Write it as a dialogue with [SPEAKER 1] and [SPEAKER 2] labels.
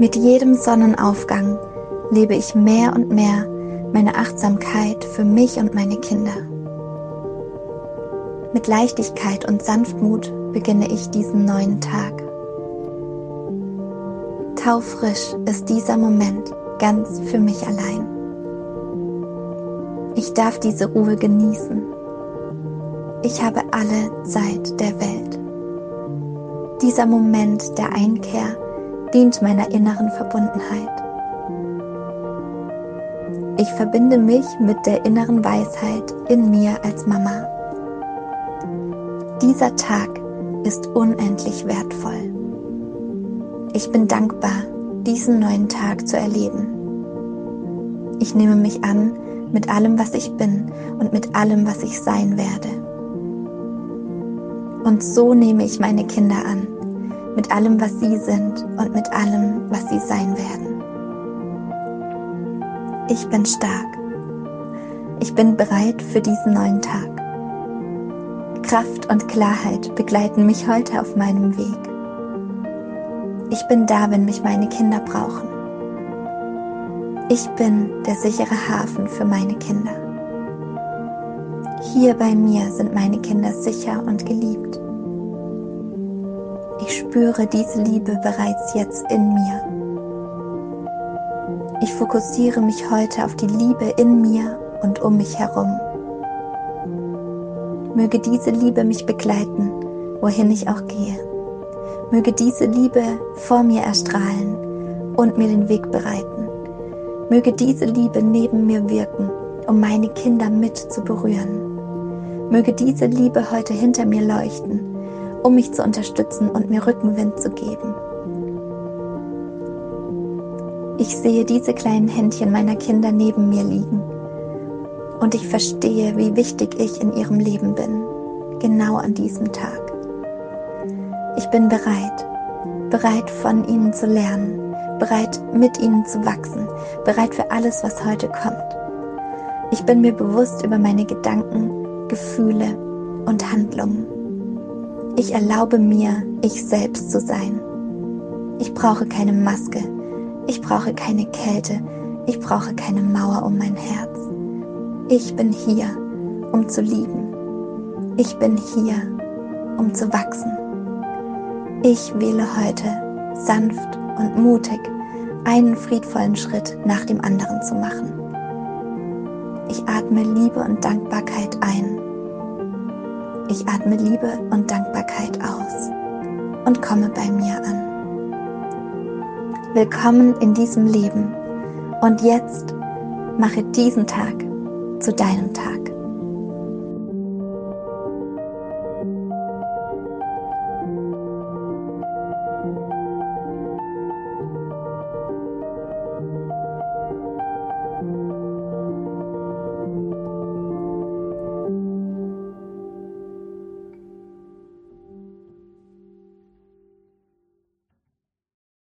[SPEAKER 1] Mit jedem Sonnenaufgang lebe ich mehr und mehr meine Achtsamkeit für mich und meine Kinder. Mit Leichtigkeit und Sanftmut beginne ich diesen neuen Tag. Taufrisch ist dieser Moment ganz für mich allein. Ich darf diese Ruhe genießen. Ich habe alle Zeit der Welt. Dieser Moment der Einkehr dient meiner inneren Verbundenheit. Ich verbinde mich mit der inneren Weisheit in mir als Mama. Dieser Tag ist unendlich wertvoll. Ich bin dankbar, diesen neuen Tag zu erleben. Ich nehme mich an mit allem, was ich bin und mit allem, was ich sein werde. Und so nehme ich meine Kinder an, mit allem, was sie sind und mit allem, was sie sein werden. Ich bin stark. Ich bin bereit für diesen neuen Tag. Kraft und Klarheit begleiten mich heute auf meinem Weg. Ich bin da, wenn mich meine Kinder brauchen. Ich bin der sichere Hafen für meine Kinder. Hier bei mir sind meine Kinder sicher und geliebt. Spüre diese Liebe bereits jetzt in mir. Ich fokussiere mich heute auf die Liebe in mir und um mich herum. Möge diese Liebe mich begleiten, wohin ich auch gehe. Möge diese Liebe vor mir erstrahlen und mir den Weg bereiten. Möge diese Liebe neben mir wirken, um meine Kinder mit zu berühren. Möge diese Liebe heute hinter mir leuchten, um mich zu unterstützen und mir Rückenwind zu geben. Ich sehe diese kleinen Händchen meiner Kinder neben mir liegen und ich verstehe, wie wichtig ich in ihrem Leben bin, genau an diesem Tag. Ich bin bereit, bereit von ihnen zu lernen, bereit mit ihnen zu wachsen, bereit für alles, was heute kommt. Ich bin mir bewusst über meine Gedanken, Gefühle und Handlungen. Ich erlaube mir, ich selbst zu sein. Ich brauche keine Maske, ich brauche keine Kälte, ich brauche keine Mauer um mein Herz. Ich bin hier, um zu lieben. Ich bin hier, um zu wachsen. Ich wähle heute sanft und mutig einen friedvollen Schritt nach dem anderen zu machen. Ich atme Liebe und Dankbarkeit ein. Ich atme Liebe und Dankbarkeit aus und komme bei mir an. Willkommen in diesem Leben und jetzt mache diesen Tag zu deinem Tag.